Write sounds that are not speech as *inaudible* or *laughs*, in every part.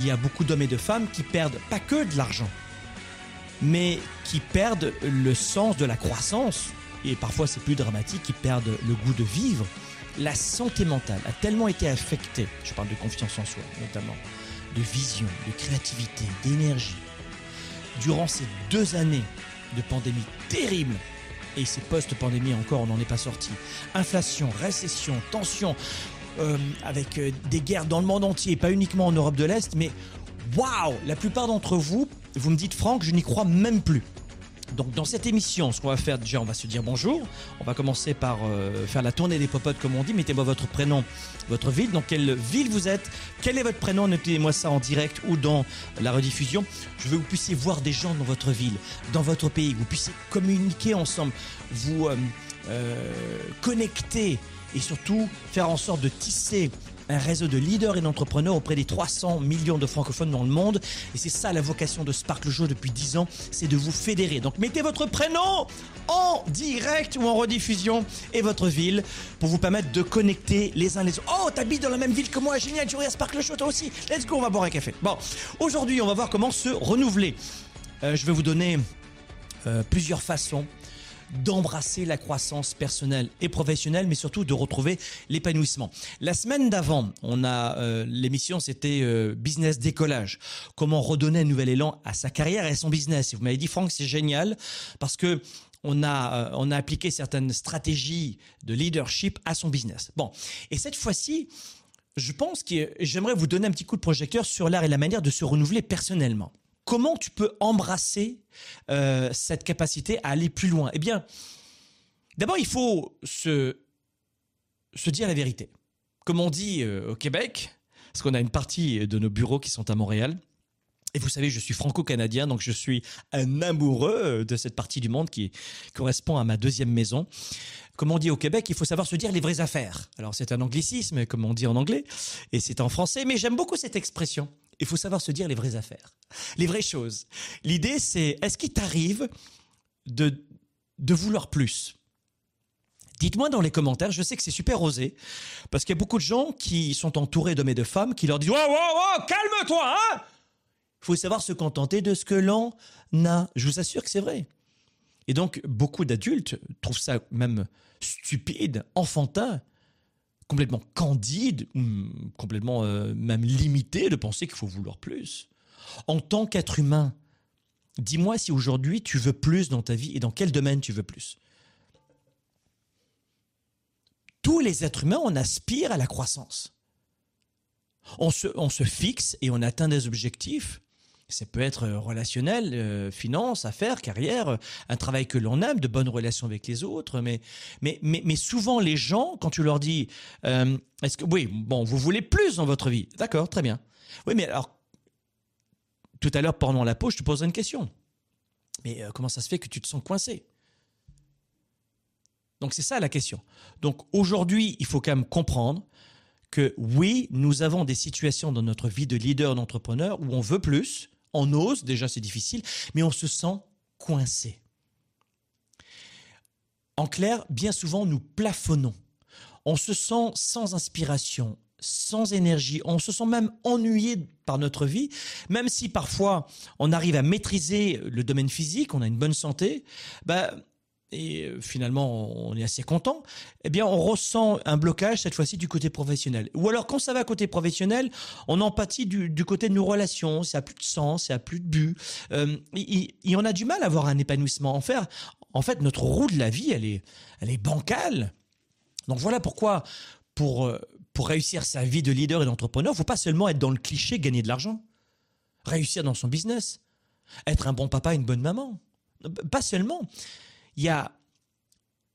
Il y a beaucoup d'hommes et de femmes qui perdent pas que de l'argent, mais qui perdent le sens de la croissance. Et parfois c'est plus dramatique, qui perdent le goût de vivre. La santé mentale a tellement été affectée, je parle de confiance en soi notamment, de vision, de créativité, d'énergie. Durant ces deux années de pandémie terrible, et ces post-pandémie encore, on n'en est pas sorti. Inflation, récession, tension, avec euh, des guerres dans le monde entier, pas uniquement en Europe de l'Est, mais waouh La plupart d'entre vous, vous me dites Franck, je n'y crois même plus. Donc dans cette émission, ce qu'on va faire déjà, on va se dire bonjour. On va commencer par euh, faire la tournée des popotes comme on dit. Mettez-moi votre prénom, votre ville, dans quelle ville vous êtes, quel est votre prénom, notez-moi ça en direct ou dans la rediffusion. Je veux que vous puissiez voir des gens dans votre ville, dans votre pays, que vous puissiez communiquer ensemble, vous euh, euh, connecter et surtout faire en sorte de tisser un réseau de leaders et d'entrepreneurs auprès des 300 millions de francophones dans le monde. Et c'est ça la vocation de Sparkle Show depuis 10 ans, c'est de vous fédérer. Donc mettez votre prénom en direct ou en rediffusion et votre ville pour vous permettre de connecter les uns les autres. Oh, t'habites dans la même ville que moi, génial, tu regardes Sparkle Show toi aussi. Let's go, on va boire un café. Bon, aujourd'hui, on va voir comment se renouveler. Euh, je vais vous donner euh, plusieurs façons d'embrasser la croissance personnelle et professionnelle, mais surtout de retrouver l'épanouissement. La semaine d'avant, on a euh, l'émission, c'était euh, business décollage. Comment redonner un nouvel élan à sa carrière et à son business. Et vous m'avez dit, Franck, c'est génial parce que on a, euh, on a appliqué certaines stratégies de leadership à son business. Bon, et cette fois-ci, je pense que j'aimerais vous donner un petit coup de projecteur sur l'art et la manière de se renouveler personnellement. Comment tu peux embrasser euh, cette capacité à aller plus loin? Eh bien, d'abord, il faut se, se dire la vérité. Comme on dit euh, au Québec, parce qu'on a une partie de nos bureaux qui sont à Montréal, et vous savez, je suis franco-canadien, donc je suis un amoureux de cette partie du monde qui correspond à ma deuxième maison. Comme on dit au Québec, il faut savoir se dire les vraies affaires. Alors c'est un anglicisme, comme on dit en anglais, et c'est en français, mais j'aime beaucoup cette expression. Il faut savoir se dire les vraies affaires, les vraies choses. L'idée, c'est est-ce qu'il t'arrive de, vouloir plus? Dites-moi dans les commentaires, je sais que c'est super osé, parce qu'il y a beaucoup de gens qui sont entourés d'hommes et de femmes qui leur disent Wow, wow, wow, calme-toi, hein Il faut savoir se contenter de ce que l'on a. Je vous assure que c'est vrai. Et donc, beaucoup d'adultes trouvent ça même stupide, enfantin, complètement candide, complètement euh, même limité de penser qu'il faut vouloir plus. En tant qu'être humain, dis-moi si aujourd'hui tu veux plus dans ta vie et dans quel domaine tu veux plus. Tous les êtres humains, on aspire à la croissance. On se, on se fixe et on atteint des objectifs ça peut être euh, relationnel, euh, finance, affaires, carrière, euh, un travail que l'on aime, de bonnes relations avec les autres. Mais, mais, mais, mais souvent, les gens, quand tu leur dis, est-ce que, oui, bon, vous voulez plus dans votre vie. D'accord, très bien. Oui, mais alors, tout à l'heure, pendant la pause, je te poserai une question. Mais comment ça se fait que tu te sens coincé? Donc, c'est ça la question. Donc, aujourd'hui, il faut quand même comprendre que oui, nous avons des situations dans notre vie de leader, d'entrepreneur où on veut plus, on ose, déjà c'est difficile, mais on se sent coincé. En clair, bien souvent, nous plafonnons. On se sent sans inspiration, sans énergie, on se sent même ennuyé par notre vie, même si parfois on arrive à maîtriser le domaine physique, on a une bonne santé, bah, et euh, finalement on est assez content, eh bien on ressent un blocage cette fois-ci du côté professionnel. Ou alors quand ça va côté professionnel, on empathie du, du côté de nos relations, ça a plus de sens, ça a plus de but, euh, et, on a du mal à avoir un épanouissement. En fait, en fait, notre roue de la vie, elle est, elle est bancale. Donc voilà pourquoi, pour, euh, pour réussir sa vie de leader et d'entrepreneur, faut pas seulement être dans le cliché, gagner de l'argent, réussir dans son business, être un bon papa, une bonne maman, pas seulement il y a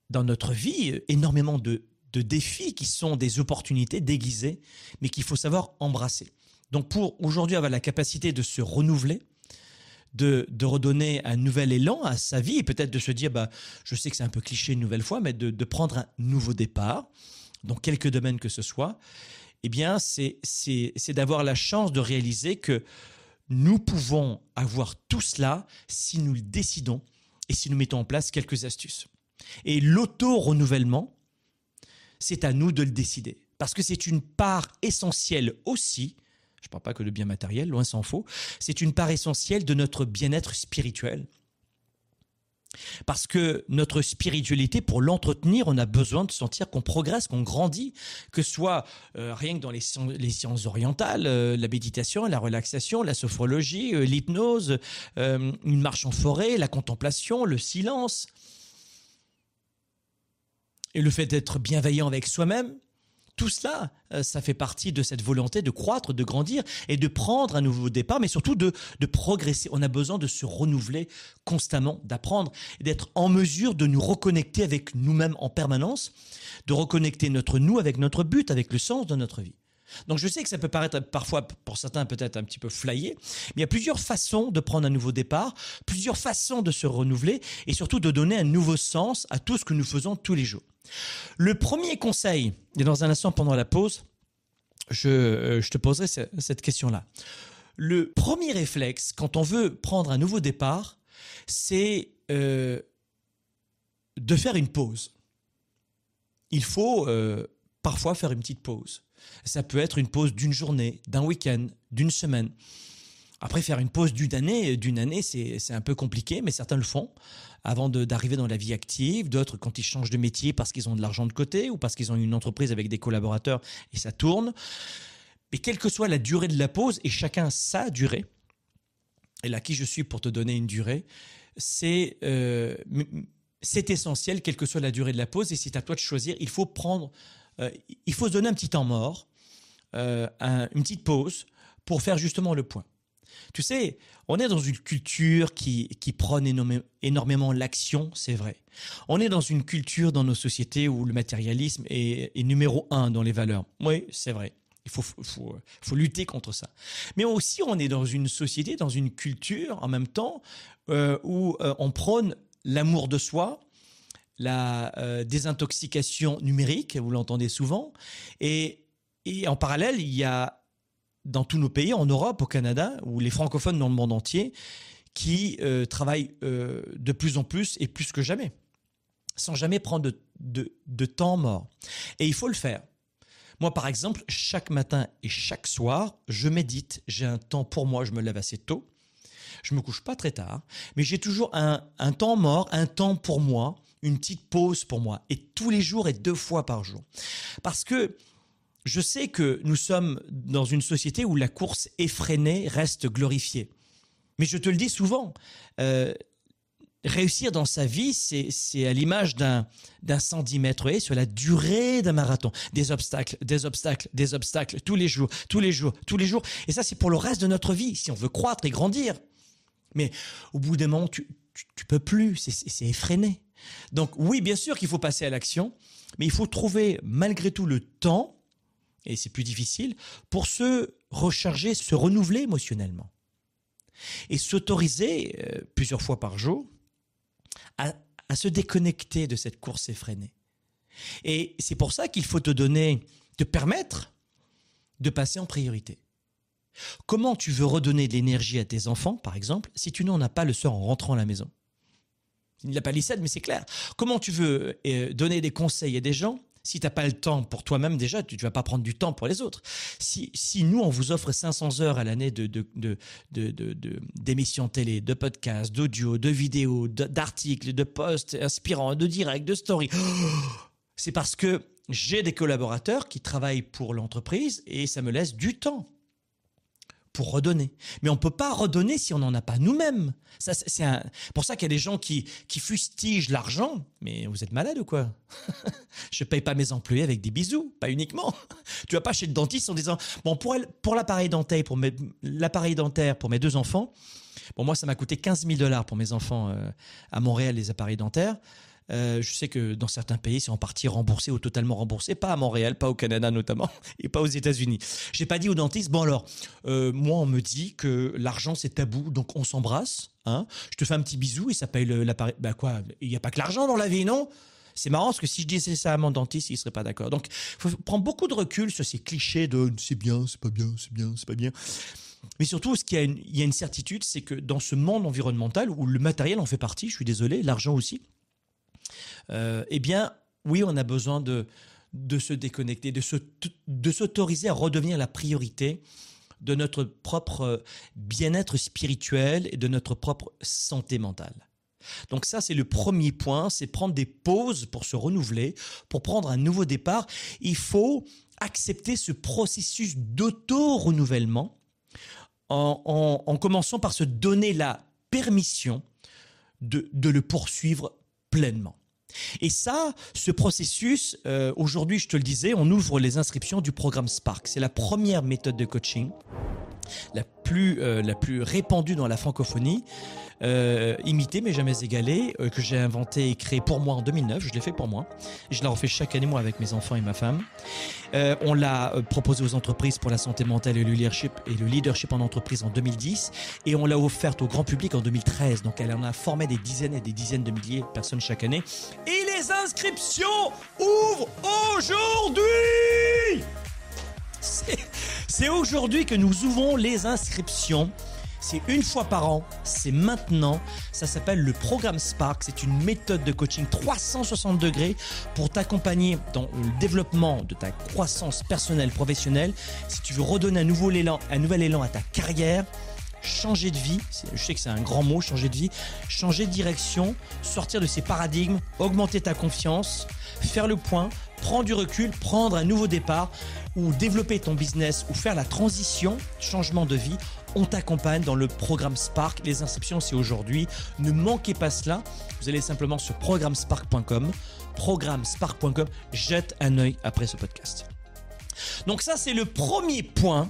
dans notre vie énormément de, défis qui sont des opportunités déguisées, mais qu'il faut savoir embrasser. Donc pour aujourd'hui avoir la capacité de se renouveler, de, redonner un nouvel élan à sa vie et peut-être de se dire, bah, je sais que c'est un peu cliché une nouvelle fois, mais de, prendre un nouveau départ dans quelques domaines que ce soit, eh bien, c'est d'avoir la chance de réaliser que nous pouvons avoir tout cela si nous le décidons et si nous mettons en place quelques astuces. Et l'auto-renouvellement, c'est à nous de le décider. Parce que c'est une part essentielle aussi, je ne parle pas que de bien matériel, loin s'en faut, c'est une part essentielle de notre bien-être spirituel. Parce que notre spiritualité, pour l'entretenir, on a besoin de sentir qu'on progresse, qu'on grandit, que ce soit euh, rien que dans les, sciences orientales, euh, la méditation, la relaxation, la sophrologie, euh, l'hypnose, une marche en forêt, la contemplation, le silence. Et le fait d'être bienveillant avec soi-même, tout cela, euh, ça fait partie de cette volonté de croître, de grandir et de prendre un nouveau départ, mais surtout de, de progresser. On a besoin de se renouveler constamment, d'apprendre et d'être en mesure de nous reconnecter avec nous-mêmes en permanence, de reconnecter notre nous avec notre but, avec le sens de notre vie. Donc je sais que ça peut paraître parfois pour certains peut-être un petit peu flyé, mais il y a plusieurs façons de prendre un nouveau départ, plusieurs façons de se renouveler et surtout de donner un nouveau sens à tout ce que nous faisons tous les jours. Le premier conseil, et dans un instant pendant la pause, je, euh, te poserai cette question-là. Le premier réflexe quand on veut prendre un nouveau départ, c'est euh, de faire une pause. Il faut euh, parfois faire une petite pause. Ça peut être une pause d'une journée, d'un week-end, d'une semaine. Après, faire une pause d'une année, d'une année, c'est un peu compliqué, mais certains le font avant d'arriver dans la vie active. D'autres, quand ils changent de métier parce qu'ils ont de l'argent de côté ou parce qu'ils ont une entreprise avec des collaborateurs et ça tourne. Mais quelle que soit la durée de la pause, et chacun sa durée, et là qui je suis pour te donner une durée, c'est euh, essentiel, quelle que soit la durée de la pause, et c'est à toi de choisir. Il faut prendre euh, il faut se donner un petit temps mort, euh, une petite pause pour faire justement le point. Tu sais, on est dans une culture qui, prône énormément l'action, c'est vrai. On est dans une culture dans nos sociétés où le matérialisme est, numéro un dans les valeurs. Oui, c'est vrai. Il faut, lutter contre ça. Mais aussi, on est dans une société, dans une culture en même temps euh, où on prône l'amour de soi, la euh, désintoxication numérique, vous l'entendez souvent, et, en parallèle, il y a dans tous nos pays, en Europe, au Canada, ou les francophones dans le monde entier, qui euh, travaillent euh, de plus en plus et plus que jamais, sans jamais prendre de, temps mort. Et il faut le faire. Moi, par exemple, chaque matin et chaque soir, je médite. J'ai un temps pour moi, je me lève assez tôt. Je me couche pas très tard, mais j'ai toujours un, un temps mort, un temps pour moi, une petite pause pour moi, et tous les jours et deux fois par jour. Parce que je sais que nous sommes dans une société où la course effrénée reste glorifiée. Mais je te le dis souvent, euh, réussir dans sa vie, c'est à l'image d'un 110 mètres et sur la durée d'un marathon. Des obstacles, des obstacles, des obstacles, tous les jours, tous les jours, tous les jours. Et ça, c'est pour le reste de notre vie, si on veut croître et grandir. Mais au bout d'un moment, tu, tu peux plus, c'est effréné. Donc oui, bien sûr qu'il faut passer à l'action, mais il faut trouver malgré tout le temps, et c'est plus difficile, pour se recharger, se renouveler émotionnellement. Et s'autoriser euh, plusieurs fois par jour à, se déconnecter de cette course effrénée. Et c'est pour ça qu'il faut te donner, te permettre de passer en priorité. Comment tu veux redonner de l'énergie à tes enfants, par exemple, si tu n'en as pas le soir en rentrant à la maison? Il la palissade, mais c'est clair. Comment tu veux euh, donner des conseils à des gens si tu n'as pas le temps pour toi-même déjà, tu ne vas pas prendre du temps pour les autres? Si, si nous, on vous offre 500 heures à l'année de, de, de, d'émissions télé, de podcasts, d'audio, de vidéos, d'articles, de posts inspirants, de directs, de stories, *gasps* c'est parce que j'ai des collaborateurs qui travaillent pour l'entreprise et ça me laisse du temps pour redonner. Mais on peut pas redonner si on n'en a pas nous-mêmes. Ça, c'est pour ça qu'il y a des gens qui, qui fustigent l'argent. Mais vous êtes malade ou quoi? *laughs* Je paye pas mes employés avec des bisous, pas uniquement. *laughs* Tu vas pas chez le dentiste en disant bon pour pour l'appareil dentaire pour mes l'appareil dentaire pour mes deux enfants. Bon moi ça m'a coûté 15 000 dollars pour mes enfants euh, à Montréal les appareils dentaires. Euh, je sais que dans certains pays, c'est en partie remboursé ou totalement remboursé, pas à Montréal, pas au Canada notamment, *laughs* et pas aux États-Unis. J'ai pas dit aux dentistes, bon alors, euh, moi on me dit que l'argent c'est tabou, donc on s'embrasse, hein, je te fais un petit bisou et ça paye l'appareil. Bah quoi, il n'y a pas que l'argent dans la vie, non? C'est marrant parce que si je disais ça à mon dentiste, il serait pas d'accord. Donc, faut prendre beaucoup de recul sur ces clichés de c'est bien, c'est pas bien, c'est bien, c'est pas bien. Mais surtout, ce qu'il y y a une certitude, c'est que dans ce monde environnemental où le matériel en fait partie, je suis désolé, l'argent aussi, euh, eh bien, oui, on a besoin de, de se déconnecter, de, s'autoriser à redevenir la priorité de notre propre bien-être spirituel et de notre propre santé mentale. Donc ça, c'est le premier point, c'est prendre des pauses pour se renouveler, pour prendre un nouveau départ. Il faut accepter ce processus d'auto-renouvellement en, commençant par se donner la permission de, le poursuivre pleinement. Et ça, ce processus, euh, aujourd'hui, je te le disais, on ouvre les inscriptions du programme Spark. C'est la première méthode de coaching, la plus, euh, la plus répandue dans la francophonie euh, imité mais jamais égalé, euh, que j'ai inventé et créé pour moi en 2009. Je l'ai fait pour moi. Je la refais chaque année, moi, avec mes enfants et ma femme. On l'a euh, proposé aux entreprises pour la santé mentale et le leadership, et le leadership en entreprise en 2010. Et on l'a offerte au grand public en 2013. Donc, elle en a formé des dizaines et des dizaines de milliers de personnes chaque année. Et les inscriptions ouvrent aujourd'hui! C'est aujourd'hui que nous ouvrons les inscriptions c'est une fois par an, c'est maintenant. Ça s'appelle le programme Spark. C'est une méthode de coaching 360 degrés pour t'accompagner dans le développement de ta croissance personnelle, professionnelle. Si tu veux redonner un un nouvel élan à ta carrière, changer de vie, je sais que c'est un grand mot, changer de vie, changer de direction, sortir de ces paradigmes, augmenter ta confiance, faire le point, prendre du recul, prendre un nouveau départ ou développer ton business ou faire la transition, changement de vie on t'accompagne dans le programme Spark. Les inscriptions, c'est aujourd'hui. Ne manquez pas cela. Vous allez simplement sur programmespark.com, programmespark.com, jette un œil après ce podcast. Donc ça, c'est le premier point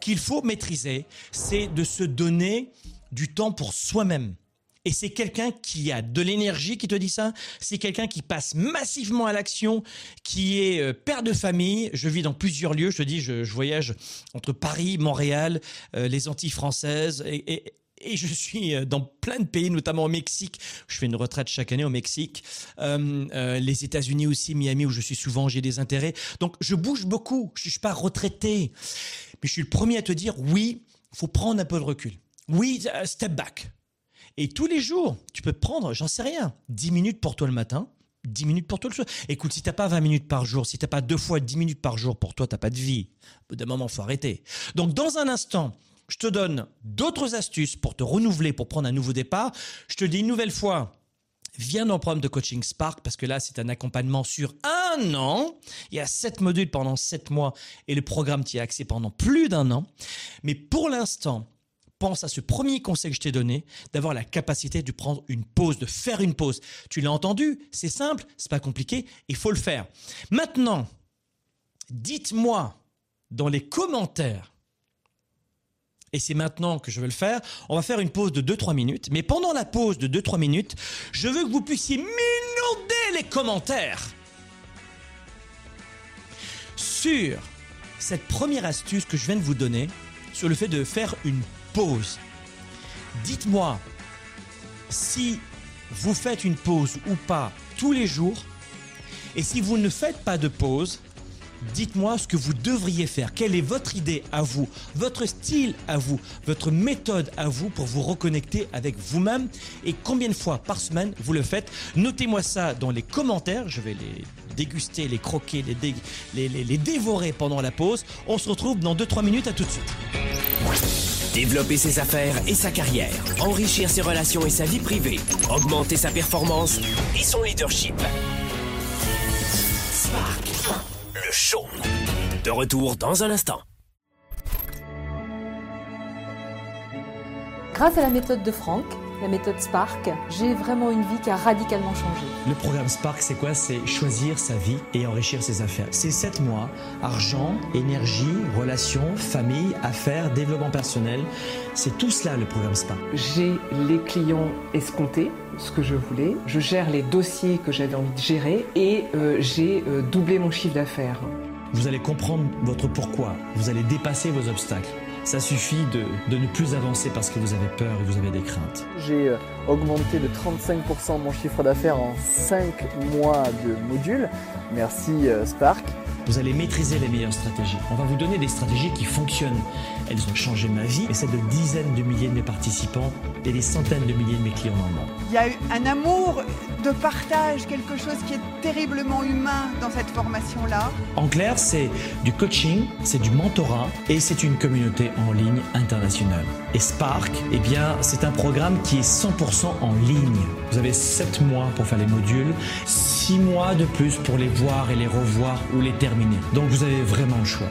qu'il faut maîtriser, c'est de se donner du temps pour soi-même. Et c'est quelqu'un qui a de l'énergie qui te dit ça. C'est quelqu'un qui passe massivement à l'action, qui est euh, père de famille. Je vis dans plusieurs lieux. Je te dis, je, voyage entre Paris, Montréal, euh, les Antilles françaises et, je suis euh, dans plein de pays, notamment au Mexique. Je fais une retraite chaque année au Mexique. les États-Unis aussi, Miami, où je suis souvent, j'ai des intérêts. Donc, je bouge beaucoup. Je ne suis pas retraité. Mais je suis le premier à te dire, oui, faut prendre un peu de recul. Oui, step back. Et tous les jours, tu peux prendre, j'en sais rien, 10 minutes pour toi le matin, 10 minutes pour toi le soir. Écoute, si t'as pas 20 minutes par jour, si t'as pas deux fois 10 minutes par jour pour toi, t'as pas de vie. D'un moment, faut arrêter. Donc, dans un instant, je te donne d'autres astuces pour te renouveler, pour prendre un nouveau départ. Je te dis une nouvelle fois, viens dans le programme de coaching Spark parce que là, c'est un accompagnement sur un an. Il y a sept modules pendant sept mois et le programme t'y a accès pendant plus d'un an. Mais pour l'instant, pense à ce premier conseil que je t'ai donné, d'avoir la capacité de prendre une pause, de faire une pause. Tu l'as entendu, c'est simple, c'est pas compliqué, il faut le faire. Maintenant, dites-moi dans les commentaires, et c'est maintenant que je veux le faire, on va faire une pause de 2-3 minutes, mais pendant la pause de 2-3 minutes, je veux que vous puissiez minauder les commentaires sur cette première astuce que je viens de vous donner, sur le fait de faire une pause. Dites-moi si vous faites une pause ou pas tous les jours. Et si vous ne faites pas de pause, dites-moi ce que vous devriez faire. Quelle est votre idée à vous, votre style à vous, votre méthode à vous pour vous reconnecter avec vous-même et combien de fois par semaine vous le faites. Notez-moi ça dans les commentaires. Je vais les déguster, les croquer, les, dévorer pendant la pause. On se retrouve dans 2-3 minutes. À tout de suite. Développer ses affaires et sa carrière, enrichir ses relations et sa vie privée, augmenter sa performance et son leadership. Spark, le show. De retour dans un instant. Grâce à la méthode de Franck, la méthode Spark, j'ai vraiment une vie qui a radicalement changé. Le programme Spark, c'est quoi? C'est choisir sa vie et enrichir ses affaires. C'est 7 mois, argent, énergie, relations, famille, affaires, développement personnel. C'est tout cela le programme Spark. J'ai les clients escomptés, ce que je voulais. Je gère les dossiers que j'avais envie de gérer et euh, j'ai euh, doublé mon chiffre d'affaires. Vous allez comprendre votre pourquoi. Vous allez dépasser vos obstacles. Ça suffit de, ne plus avancer parce que vous avez peur et vous avez des craintes. J'ai euh, augmenté de 35% mon chiffre d'affaires en 5 mois de module. Merci euh, Spark. Vous allez maîtriser les meilleures stratégies. On va vous donner des stratégies qui fonctionnent. Elles ont changé ma vie et celle de dizaines de milliers de mes participants et des centaines de milliers de mes clients normalement. Il y a eu un amour de partage, quelque chose qui est terriblement humain dans cette formation-là. En clair, c'est du coaching, c'est du mentorat et c'est une communauté en ligne internationale. Et Spark, eh bien, c'est un programme qui est 100% en ligne. Vous avez 7 mois pour faire les modules, 6 mois de plus pour les voir et les revoir ou les terminer. Donc vous avez vraiment le choix.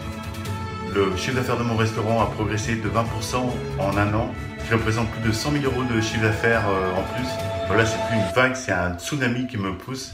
Le chiffre d'affaires de mon restaurant a progressé de 20% en un an, qui représente plus de 100 000 euros de chiffre d'affaires euh, en plus. Voilà, c'est plus une vague, c'est un tsunami qui me pousse.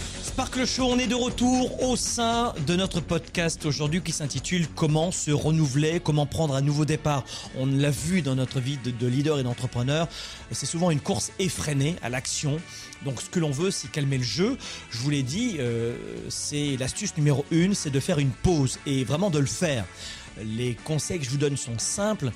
Spark le Show, on est de retour au sein de notre podcast aujourd'hui qui s'intitule Comment se renouveler, comment prendre un nouveau départ. On l'a vu dans notre vie de, de leader et d'entrepreneur, c'est souvent une course effrénée à l'action. Donc ce que l'on veut, c'est calmer le jeu. Je vous l'ai dit, euh, c'est l'astuce numéro une, c'est de faire une pause et vraiment de le faire. Les conseils que je vous donne sont simples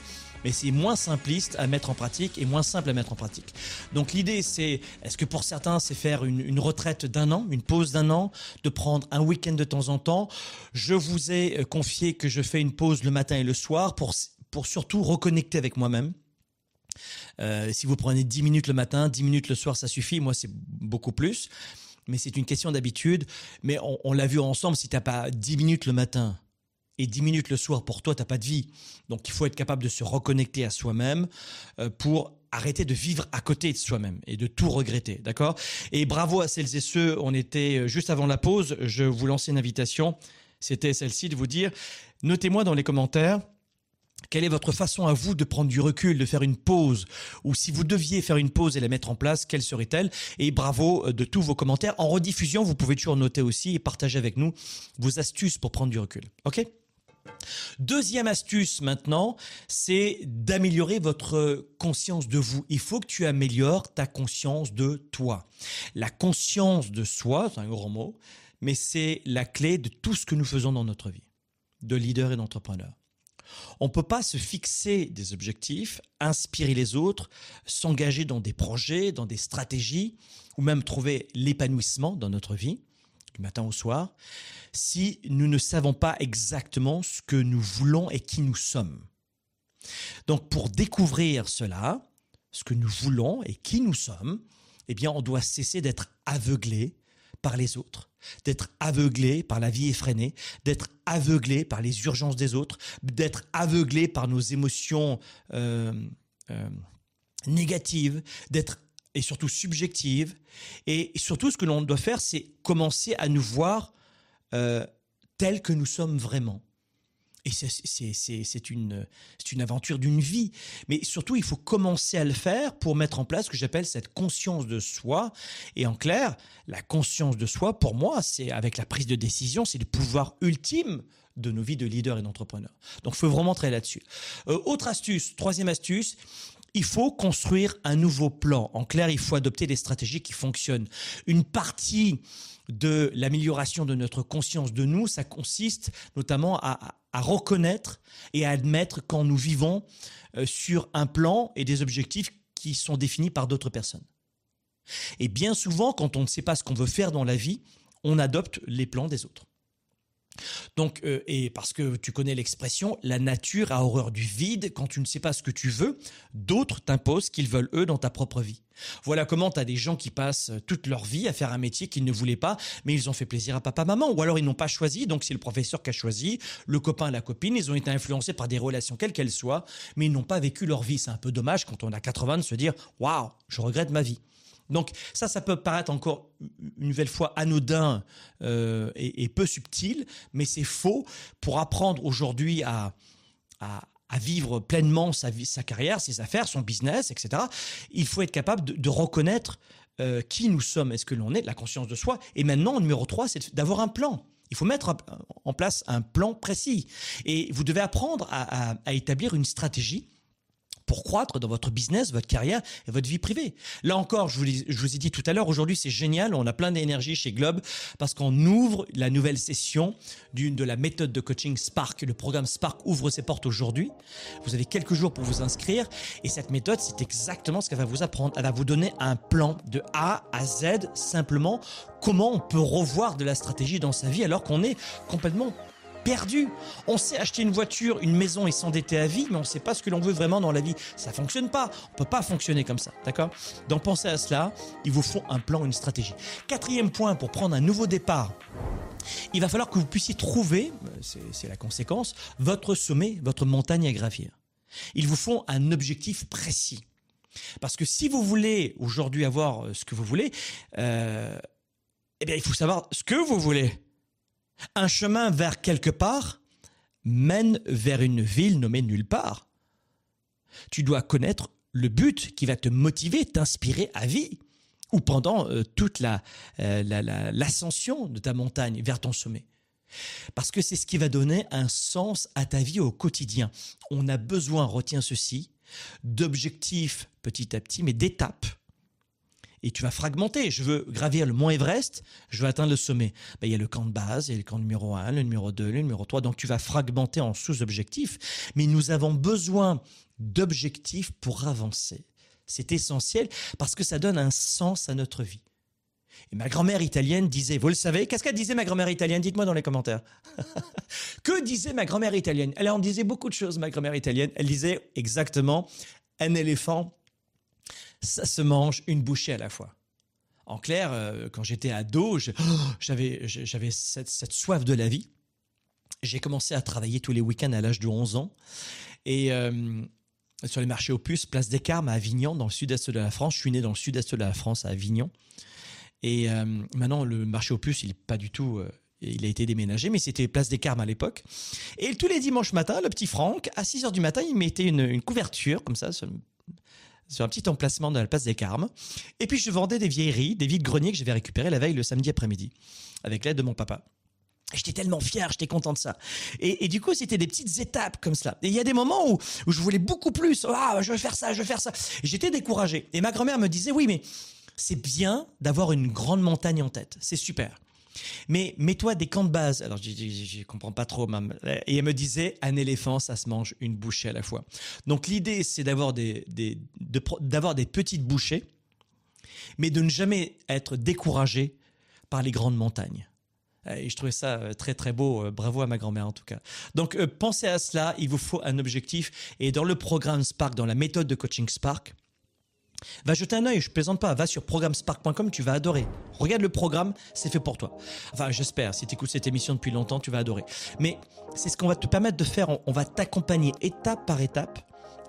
mais c'est moins simpliste à mettre en pratique et moins simple à mettre en pratique. Donc l'idée c'est, est-ce que pour certains c'est faire une, retraite d'un an, une pause d'un an, de prendre un week-end de temps en temps? Je vous ai euh, confié que je fais une pause le matin et le soir pour, pour surtout reconnecter avec moi-même. Euh, si vous prenez 10 minutes le matin, 10 minutes le soir, ça suffit. Moi, c'est beaucoup plus. Mais c'est une question d'habitude. Mais on, on l'a vu ensemble, si tu n'as pas 10 minutes le matin, et 10 minutes le soir, pour toi, tu n'as pas de vie. Donc il faut être capable de se reconnecter à soi-même euh, pour arrêter de vivre à côté de soi-même et de tout regretter, d'accord? Et bravo à celles et ceux, on était euh, juste avant la pause, je vous lançais une invitation, c'était celle-ci de vous dire, notez-moi dans les commentaires quelle est votre façon à vous de prendre du recul, de faire une pause? Ou si vous deviez faire une pause et la mettre en place, quelle serait-elle? Et bravo euh, de tous vos commentaires. En rediffusion, vous pouvez toujours noter aussi et partager avec nous vos astuces pour prendre du recul. OK? Deuxième astuce maintenant, c'est d'améliorer votre conscience de vous. Il faut que tu améliores ta conscience de toi. La conscience de soi, c'est un grand mot, mais c'est la clé de tout ce que nous faisons dans notre vie, de leader et d'entrepreneur. On ne peut pas se fixer des objectifs, inspirer les autres, s'engager dans des projets, dans des stratégies, ou même trouver l'épanouissement dans notre vie, du matin au soir, si nous ne savons pas exactement ce que nous voulons et qui nous sommes. Donc pour découvrir cela, ce que nous voulons et qui nous sommes, eh bien on doit cesser d'être aveuglé par les autres, d'être aveuglé par la vie effrénée, d'être aveuglé par les urgences des autres, d'être aveuglé par nos émotions euh, euh, négatives, d'être et surtout subjectives. Et surtout, ce que l'on doit faire, c'est commencer à nous voir euh, tels que nous sommes vraiment. Et c'est une, une aventure d'une vie. Mais surtout, il faut commencer à le faire pour mettre en place ce que j'appelle cette conscience de soi. Et en clair, la conscience de soi, pour moi, c'est avec la prise de décision, c'est le pouvoir ultime de nos vies de leaders et d'entrepreneurs. Donc, il faut vraiment travailler là-dessus. Euh, autre astuce, troisième astuce, il faut construire un nouveau plan. En clair, il faut adopter des stratégies qui fonctionnent. Une partie de l'amélioration de notre conscience de nous, ça consiste notamment à, reconnaître et à admettre quand nous vivons euh, sur un plan et des objectifs qui sont définis par d'autres personnes. Et bien souvent, quand on ne sait pas ce qu'on veut faire dans la vie, on adopte les plans des autres. Donc, euh, et parce que tu connais l'expression, la nature a horreur du vide. Quand tu ne sais pas ce que tu veux, d'autres t'imposent ce qu'ils veulent eux dans ta propre vie. Voilà comment tu as des gens qui passent toute leur vie à faire un métier qu'ils ne voulaient pas, mais ils ont fait plaisir à papa, maman. Ou alors ils n'ont pas choisi, donc c'est le professeur qui a choisi, le copain, la copine. Ils ont été influencés par des relations quelles qu'elles soient, mais ils n'ont pas vécu leur vie. C'est un peu dommage quand on a 80 de se dire, waouh, je regrette ma vie. Donc ça, ça peut paraître encore une nouvelle fois anodin euh, et, peu subtil, mais c'est faux pour apprendre aujourd'hui à, vivre pleinement sa, carrière, ses affaires, son business, etc. Il faut être capable de, reconnaître euh, qui nous sommes, est-ce que l'on est, la conscience de soi? Et maintenant, numéro 3, c'est d'avoir un plan. Il faut mettre en place un plan précis. Et vous devez apprendre à établir une stratégie pour croître dans votre business, votre carrière et votre vie privée. Là encore, je vous, ai dit tout à l'heure, aujourd'hui c'est génial, on a plein d'énergie chez Globe parce qu'on ouvre la nouvelle session d'une de la méthode de coaching Spark. Le programme Spark ouvre ses portes aujourd'hui. Vous avez quelques jours pour vous inscrire et cette méthode, c'est exactement ce qu'elle va vous apprendre. Elle va vous donner un plan de A à Z simplement comment on peut revoir de la stratégie dans sa vie alors qu'on est complètement perdu. On sait acheter une voiture, une maison et s'endetter à vie, mais on ne sait pas ce que l'on veut vraiment dans la vie. Ça fonctionne pas. On peut pas fonctionner comme ça, d'accord? Donc pensez à cela. Il vous faut un plan, une stratégie. Quatrième point pour prendre un nouveau départ. Il va falloir que vous puissiez trouver, c'est la conséquence, votre sommet, votre montagne à gravir. Il vous faut un objectif précis. Parce que si vous voulez aujourd'hui avoir euh, ce que vous voulez, euh, eh bien, il faut savoir ce que vous voulez. Un chemin vers quelque part mène vers une ville nommée nulle part. Tu dois connaître le but qui va te motiver, t'inspirer à vie, ou pendant euh, toute euh, l'ascension de ta montagne vers ton sommet. Parce que c'est ce qui va donner un sens à ta vie au quotidien. On a besoin, retiens ceci, d'objectifs petit à petit, mais d'étapes et tu vas fragmenter. Je veux gravir le mont Everest, je veux atteindre le sommet. Ben, il y a le camp de base, il y a le camp numéro 1, le numéro 2, le numéro 3. Donc tu vas fragmenter en sous-objectifs. Mais nous avons besoin d'objectifs pour avancer. C'est essentiel parce que ça donne un sens à notre vie. Et ma grand-mère italienne disait, vous le savez, qu'est-ce qu'elle disait ma grand-mère italienne? Dites-moi dans les commentaires. *laughs* que disait ma grand-mère italienne? Elle en disait beaucoup de choses, ma grand-mère italienne. Elle disait exactement, un éléphant ça se mange une bouchée à la fois. En clair, euh, quand j'étais ado, j'avais j'avais cette, soif de la vie. J'ai commencé à travailler tous les week-ends à l'âge de 11 ans. Et euh, sur les marchés opus, place des Carmes à Avignon, dans le sud-est de la France. Je suis né dans le sud-est de la France, à Avignon. Et euh, maintenant, le marché opus, il n'est pas du tout il a été déménagé, mais c'était Place des Carmes à l'époque. Et tous les dimanches matins, le petit Franck, à 6 heures du matin, il mettait une, une couverture, comme ça, sur un petit emplacement de la place des Carmes. Et puis je vendais des vieilleries, des vides greniers que j'avais récupérés la veille le samedi après-midi, avec l'aide de mon papa. J'étais tellement fier, j'étais content de ça. Et, du coup, c'était des petites étapes comme cela. Et il y a des moments où, où je voulais beaucoup plus. Ah, je veux faire ça, je veux faire ça. J'étais découragé. Et ma grand-mère me disait, oui, mais c'est bien d'avoir une grande montagne en tête. C'est super. Mais mets-toi des camps de base. Alors, je, comprends pas trop. Et elle me disait, un éléphant, ça se mange une bouchée à la fois. Donc, l'idée, c'est d'avoir des, d'avoir des petites bouchées, mais de ne jamais être découragé par les grandes montagnes. Et je trouvais ça euh, très très beau. Euh, bravo à ma grand-mère en tout cas. Donc euh, pensez à cela. Il vous faut un objectif. Et dans le programme Spark, dans la méthode de coaching Spark, Va jeter un œil, je plaisante pas, va sur programmespark.com, tu vas adorer. Regarde le programme, c'est fait pour toi. Enfin, j'espère, si tu écoutes cette émission depuis longtemps, tu vas adorer. Mais c'est ce qu'on va te permettre de faire, on, va t'accompagner étape par étape,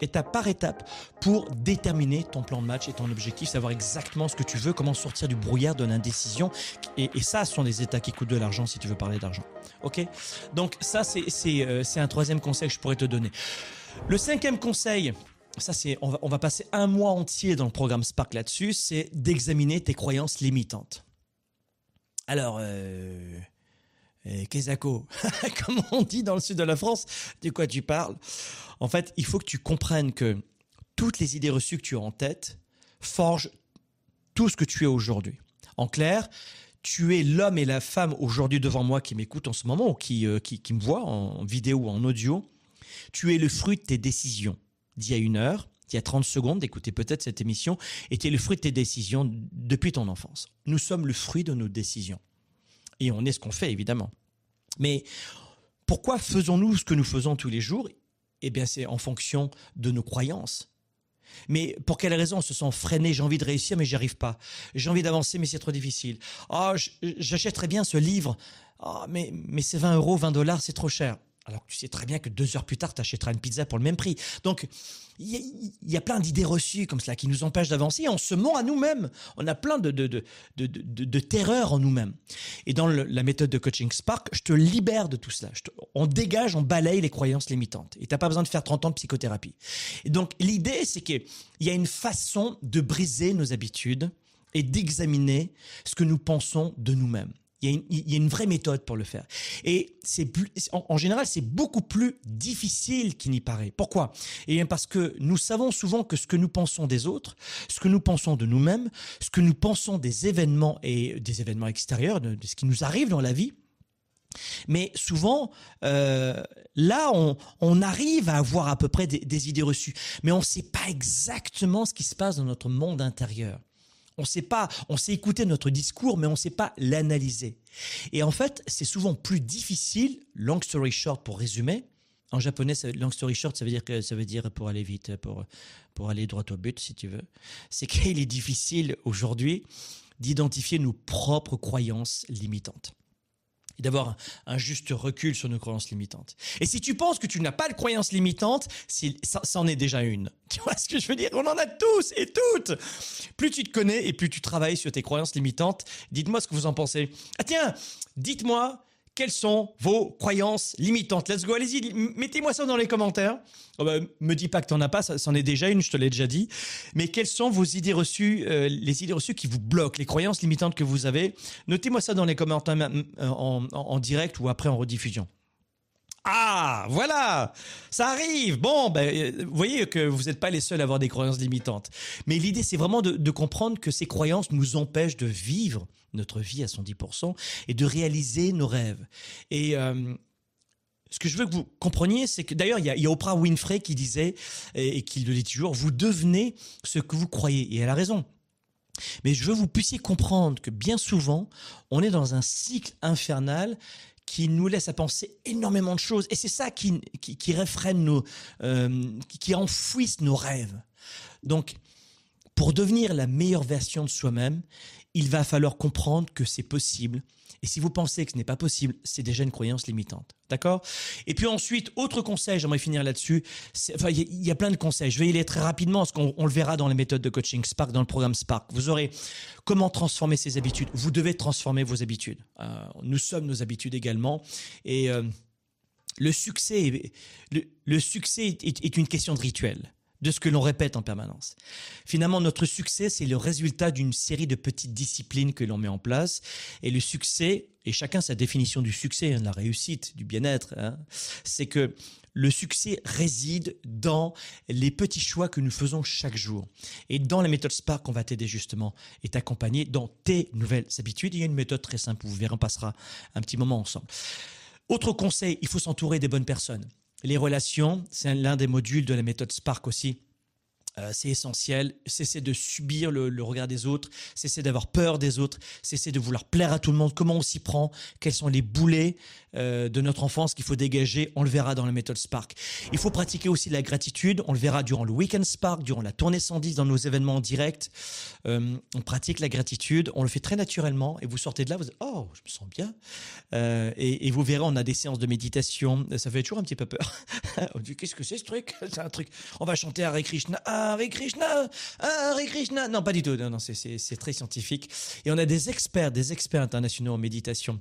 étape par étape, pour déterminer ton plan de match et ton objectif, savoir exactement ce que tu veux, comment sortir du brouillard de l'indécision. Et, ça, ce sont des états qui coûtent de l'argent si tu veux parler d'argent. Ok? Donc ça, euh, c'est un troisième conseil que je pourrais te donner. Le cinquième conseil, ça c'est, on va, passer un mois entier dans le programme Spark là-dessus, c'est d'examiner tes croyances limitantes. Alors, euh, euh Kezako, *laughs* comme on dit dans le sud de la France, de quoi tu parles? En fait, il faut que tu comprennes que toutes les idées reçues que tu as en tête forgent tout ce que tu es aujourd'hui. En clair, tu es l'homme et la femme aujourd'hui devant moi qui m'écoutent en ce moment ou qui, euh, qui, qui me voient en vidéo ou en audio. Tu es le fruit de tes décisions d'il y a une heure, d'il y a 30 secondes, d'écouter peut-être cette émission, es le fruit de tes décisions depuis ton enfance. Nous sommes le fruit de nos décisions. Et on est ce qu'on fait, évidemment. Mais pourquoi faisons-nous ce que nous faisons tous les jours? Eh bien, c'est en fonction de nos croyances. Mais pour quelle raison on se sent freiné? J'ai envie de réussir, mais j'y arrive pas. J'ai envie d'avancer, mais c'est trop difficile. Oh, j'achèterais bien ce livre. Ah, mais, mais c'est 20 euros, 20 dollars, c'est trop cher alors que tu sais très bien que deux heures plus tard, tu achèteras une pizza pour le même prix. Donc, il y, a plein d'idées reçues comme cela qui nous empêchent d'avancer. On se ment à nous-mêmes. On a plein de, terreur en nous-mêmes. Et dans la méthode de coaching Spark, je te libère de tout cela. on dégage, on balaye les croyances limitantes. Et tu n'as pas besoin de faire 30 ans de psychothérapie. Et donc, l'idée, c'est qu'il y a une façon de briser nos habitudes et d'examiner ce que nous pensons de nous-mêmes. Il y, a une, vraie méthode pour le faire. Et c'est en, général, c'est beaucoup plus difficile qu'il n'y paraît. Pourquoi? Eh bien parce que nous savons souvent que ce que nous pensons des autres, ce que nous pensons de nous-mêmes, ce que nous pensons des événements et des événements extérieurs, de, ce qui nous arrive dans la vie, mais souvent, euh, là, on, arrive à avoir à peu près des idées reçues, mais on ne sait pas exactement ce qui se passe dans notre monde intérieur. On sait pas, on sait écouter notre discours, mais on sait pas l'analyser. Et en fait, c'est souvent plus difficile, long story short pour résumer. En japonais, long story short, ça veut dire ça veut dire pour aller vite, pour, pour aller droit au but, si tu veux. C'est qu'il est difficile aujourd'hui d'identifier nos propres croyances limitantes et d'avoir un, juste recul sur nos croyances limitantes. Et si tu penses que tu n'as pas de croyances limitantes, ça, ça en est déjà une. *laughs* Tu vois ce que je veux dire? On en a tous et toutes. Plus tu te connais et plus tu travailles sur tes croyances limitantes. Dites-moi ce que vous en pensez. Ah tiens, dites-moi quelles sont vos croyances limitantes? Let's go, allez-y, mettez-moi ça dans les commentaires. Oh bah, me dis pas que t'en as pas, ça, c'en est déjà une, je te l'ai déjà dit. Mais quelles sont vos idées reçues, euh, les idées reçues qui vous bloquent, les croyances limitantes que vous avez? Notez-moi ça dans les commentaires en direct ou après en rediffusion. Ah, voilà, ça arrive. Bon, ben, euh, vous voyez que vous n'êtes pas les seuls à avoir des croyances limitantes. Mais l'idée, c'est vraiment de, comprendre que ces croyances nous empêchent de vivre notre vie à 110% et de réaliser nos rêves. Et euh, ce que je veux que vous compreniez, c'est que d'ailleurs, il y, a, Oprah Winfrey qui disait, et, et qui le dit toujours, vous devenez ce que vous croyez. Et elle a raison. Mais je veux que vous puissiez comprendre que bien souvent, on est dans un cycle infernal qui nous laisse à penser énormément de choses. Et c'est ça qui, qui, réfrène nos, euh, qui enfouisse nos rêves. Donc, pour devenir la meilleure version de soi-même, il va falloir comprendre que c'est possible et si vous pensez que ce n'est pas possible, c'est déjà une croyance limitante. D'accord? Et puis ensuite, autre conseil, j'aimerais finir là-dessus. Enfin, il y, a plein de conseils. Je vais y aller très rapidement parce qu'on le verra dans les méthodes de coaching Spark, dans le programme Spark. Vous aurez comment transformer ses habitudes. Vous devez transformer vos habitudes. Euh, nous sommes nos habitudes également. Et euh, le succès, le, succès est une question de rituel de ce que l'on répète en permanence. Finalement, notre succès, c'est le résultat d'une série de petites disciplines que l'on met en place. Et le succès, et chacun sa définition du succès, hein, de la réussite, du bien-être, hein, c'est que le succès réside dans les petits choix que nous faisons chaque jour. Et dans la méthode Spark, on va t'aider justement et t'accompagner dans tes nouvelles habitudes. Il y a une méthode très simple, vous verrez, on passera un petit moment ensemble. Autre conseil, il faut s'entourer des bonnes personnes. Les relations, c'est l'un des modules de la méthode Spark aussi. Euh, c'est essentiel. Cesser de subir le, regard des autres, cesser d'avoir peur des autres, cesser de vouloir plaire à tout le monde. Comment on s'y prend? Quels sont les boulets euh, de notre enfance qu'il faut dégager? On le verra dans la méthode Spark. Il faut pratiquer aussi la gratitude. On le verra durant le Weekend Spark, durant la tournée 110, dans nos événements en direct. Euh, on pratique la gratitude. On le fait très naturellement. Et vous sortez de là, vous dites Oh, je me sens bien. Et, et, vous verrez, on a des séances de méditation. Ça fait toujours un petit peu peur. *laughs* dit Qu'est-ce que c'est ce truc? *laughs* C'est un truc. On va chanter Hare Krishna. Ah, Hare Krishna, Hare Krishna. Non, pas du tout. Non, c'est très scientifique. Et on a des experts, des experts internationaux en méditation.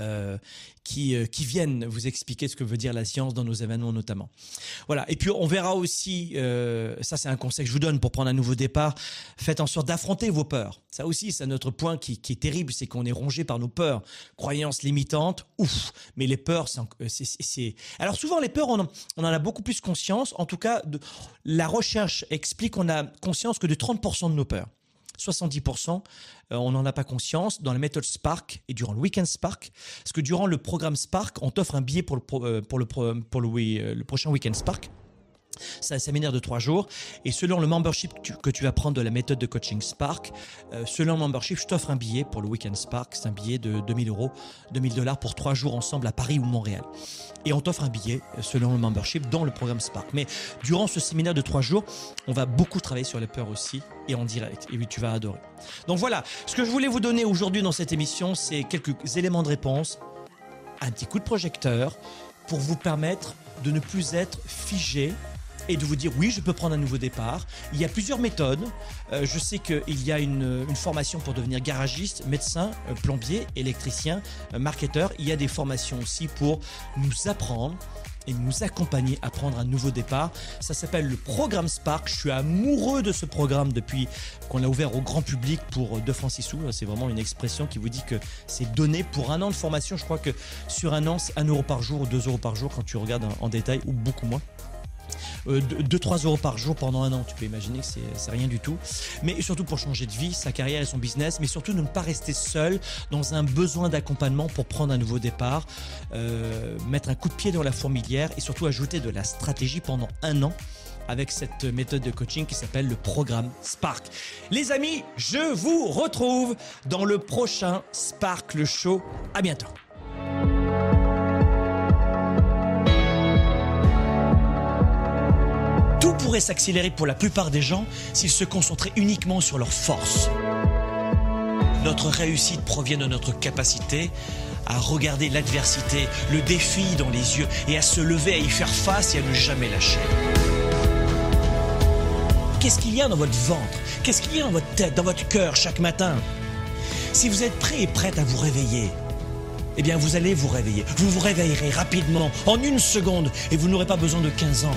Euh, qui, euh, qui viennent vous expliquer ce que veut dire la science dans nos événements notamment. Voilà. Et puis on verra aussi, euh, ça c'est un conseil que je vous donne pour prendre un nouveau départ, faites en sorte d'affronter vos peurs. Ça aussi c'est notre point qui, est terrible, c'est qu'on est rongé par nos peurs, croyances limitantes, ouf. Mais les peurs, c'est... Alors souvent les peurs, on en, a beaucoup plus conscience. En tout cas, la recherche explique qu'on a conscience que de 30% de nos peurs. 70%, euh, on n'en a pas conscience dans la méthode Spark et durant le week-end Spark. Parce que durant le programme Spark, on t'offre un billet pour le, prochain week-end Spark. C'est un séminaire de trois jours. Et selon le membership que tu, vas prendre de la méthode de coaching Spark, euh, selon le membership, je t'offre un billet pour le week-end Spark. C'est un billet de 2000 euros, 2000 dollars pour trois jours ensemble à Paris ou Montréal. Et on t'offre un billet euh, selon le membership dans le programme Spark. Mais durant ce séminaire de trois jours, on va beaucoup travailler sur les peurs aussi et en direct. Et oui, tu vas adorer. Donc voilà, ce que je voulais vous donner aujourd'hui dans cette émission, c'est quelques éléments de réponse, un petit coup de projecteur pour vous permettre de ne plus être figé et de vous dire oui, je peux prendre un nouveau départ. Il y a plusieurs méthodes. Euh, je sais qu'il y a une, formation pour devenir garagiste, médecin, euh, plombier, électricien, euh, marketeur. Il y a des formations aussi pour nous apprendre et nous accompagner à prendre un nouveau départ. Ça s'appelle le programme Spark. Je suis amoureux de ce programme depuis qu'on l'a ouvert au grand public pour 2 francs 6 sous. C'est vraiment une expression qui vous dit que c'est donné pour un an de formation. Je crois que sur un an, c'est 1 euro par jour ou 2 euros par jour quand tu regardes en détail ou beaucoup moins. 2-3 euros par jour pendant un an. Tu peux imaginer que c'est- c'est rien du tout. Mais surtout pour changer de vie, sa carrière et son business, mais surtout ne pas rester seul dans un besoin d'accompagnement pour prendre un nouveau départ, euh, mettre un coup de pied dans la fourmilière et surtout ajouter de la stratégie pendant un an avec cette méthode de coaching qui s'appelle le programme Spark. Les amis, je vous retrouve dans le prochain Spark le Show. À bientôt. Pourrait s'accélérer pour la plupart des gens s'ils se concentraient uniquement sur leurs forces. Notre réussite provient de notre capacité à regarder l'adversité, le défi dans les yeux et à se lever, à y faire face et à ne jamais lâcher. Qu'est-ce qu'il y a dans votre ventre? Qu'est-ce qu'il y a dans votre tête, dans votre cœur chaque matin? Si vous êtes prêt et prête à vous réveiller, eh bien vous allez vous réveiller. Vous vous réveillerez rapidement, en une seconde, et vous n'aurez pas besoin de 15 ans.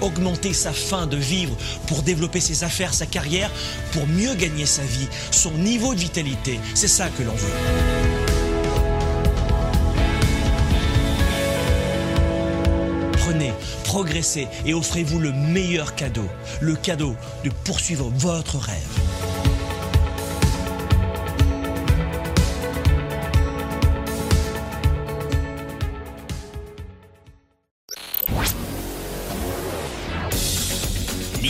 Augmenter sa faim de vivre pour développer ses affaires, sa carrière, pour mieux gagner sa vie, son niveau de vitalité, c'est ça que l'on veut. Prenez, progressez et offrez-vous le meilleur cadeau, le cadeau de poursuivre votre rêve.